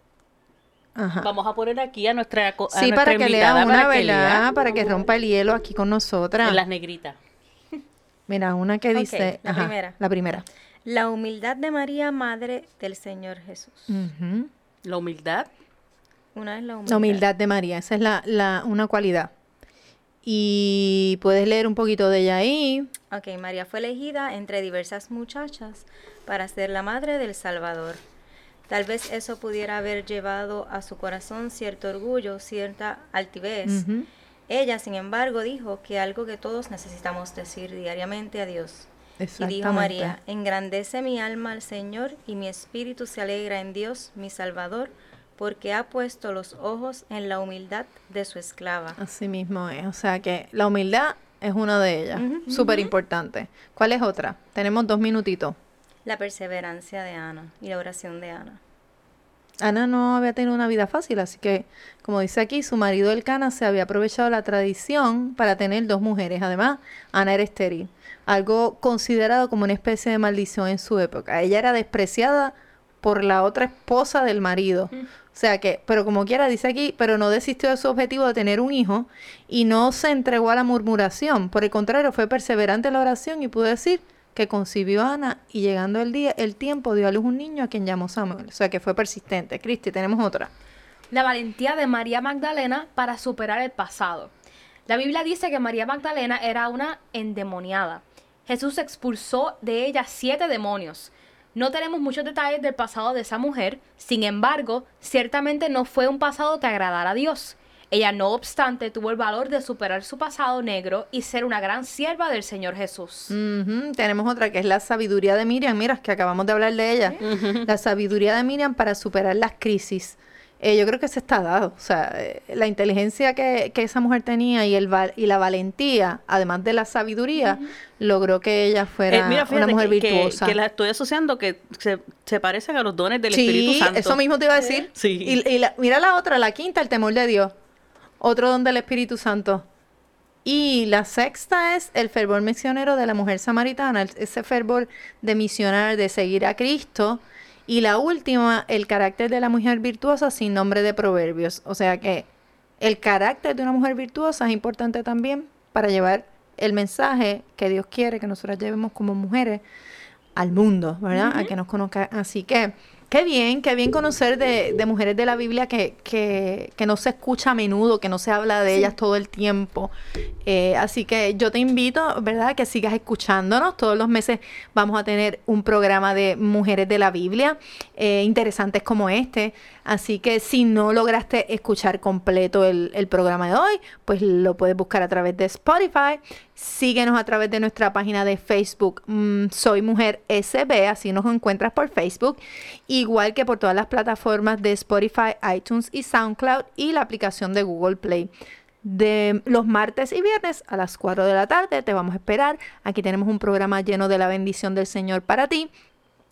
Ajá. Vamos a poner aquí a nuestra, a Sí, nuestra para que lea una, para que ¿verdad? lea Para que rompa el hielo aquí con nosotras. en las negritas. Mira, una que dice... la primera. La primera. La humildad de María, madre del Señor Jesús. La humildad. Una es la humildad. La humildad de María, esa es la, la- una cualidad. Y puedes leer un poquito de ella ahí. Ok, María fue elegida entre diversas muchachas para ser la madre del Salvador. Tal vez eso pudiera haber llevado a su corazón cierto orgullo, cierta altivez. Ella, sin embargo, dijo que algo que todos necesitamos decir diariamente a Dios. Y dijo. María, engrandece mi alma al Señor y mi espíritu se alegra en Dios, mi Salvador, porque ha puesto los ojos en la humildad de su esclava. Así mismo es. O sea que la humildad es una de ellas. Ujú. Súper importante. ¿Cuál es otra? Tenemos dos minutitos. La perseverancia de Ana y la oración de Ana. Ana no había tenido una vida fácil, así que, como dice aquí, su marido Elcana se había aprovechado la tradición para tener dos mujeres. Además, Ana era estéril, algo considerado como una especie de maldición en su época. Ella era despreciada por la otra esposa del marido. O sea que, pero como quiera, dice aquí, pero no desistió de su objetivo de tener un hijo y no se entregó a la murmuración. Por el contrario, fue perseverante en la oración y pudo decir que concibió Ana y llegando el día, el tiempo dio a luz un niño a quien llamó Samuel. O sea que fue persistente. Cristi, tenemos otra. La valentía de María Magdalena para superar el pasado. La Biblia dice que María Magdalena era una endemoniada. Jesús expulsó de ella siete demonios. No tenemos muchos detalles del pasado de esa mujer, sin embargo, ciertamente no fue un pasado que agradara a Dios. Ella, no obstante, tuvo el valor de superar su pasado negro y ser una gran sierva del Señor Jesús. Tenemos otra que es la sabiduría de Miriam. Mira, que acabamos de hablar de ella. La sabiduría de Miriam para superar las crisis. Eh, yo creo que se está dado. O sea, eh, la inteligencia que, que esa mujer tenía y, el val- y la valentía, además de la sabiduría, logró que ella fuera Eh, mira, una mujer que, virtuosa. que las estoy asociando que se, se parecen a los dones del sí, Espíritu Santo. eso mismo te iba a decir. Sí. Y, y la- mira la otra, la quinta, el temor de Dios. Otro don del Espíritu Santo. Y la sexta es el fervor misionero de la mujer samaritana, ese fervor de misionar, de seguir a Cristo. Y la última, el carácter de la mujer virtuosa sin nombre de proverbios. O sea que el carácter de una mujer virtuosa es importante también para llevar el mensaje que Dios quiere que nosotras llevemos como mujeres al mundo, ¿verdad? A que nos conozca. Así que, qué bien, qué bien conocer de, de mujeres de la Biblia que, que, que no se escucha a menudo, que no se habla de ellas todo el tiempo. Eh, así que yo te invito, ¿verdad?, que sigas escuchándonos. Todos los meses vamos a tener un programa de mujeres de la Biblia, eh, interesantes como este. Así que si no lograste escuchar completo el, el programa de hoy, pues lo puedes buscar a través de Spotify. Síguenos a través de nuestra página de Facebook, mm, Soy Mujer SB, así nos encuentras por Facebook, igual que por todas las plataformas de Spotify, iTunes y SoundCloud y la aplicación de Google Play. De los martes y viernes a las 4 de la tarde te vamos a esperar. Aquí tenemos un programa lleno de la bendición del Señor para ti.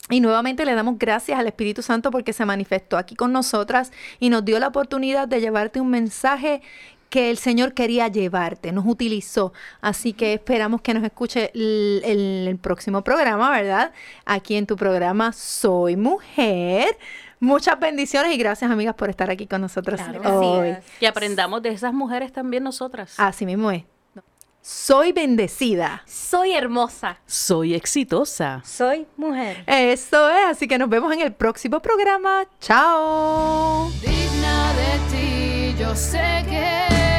Y nuevamente le damos gracias al Espíritu Santo porque se manifestó aquí con nosotras y nos dio la oportunidad de llevarte un mensaje que el Señor quería llevarte, nos utilizó. Así que esperamos que nos escuche el, el- el próximo programa, ¿verdad? Aquí en tu programa Soy Mujer. Muchas bendiciones y gracias, amigas, por estar aquí con nosotros hoy. Gracias. Y aprendamos de esas mujeres también nosotras. Así mismo es. Soy bendecida. Soy hermosa. Soy exitosa. Soy mujer. Eso es, así que nos vemos en el próximo programa. Chao. digna de ti, yo sé que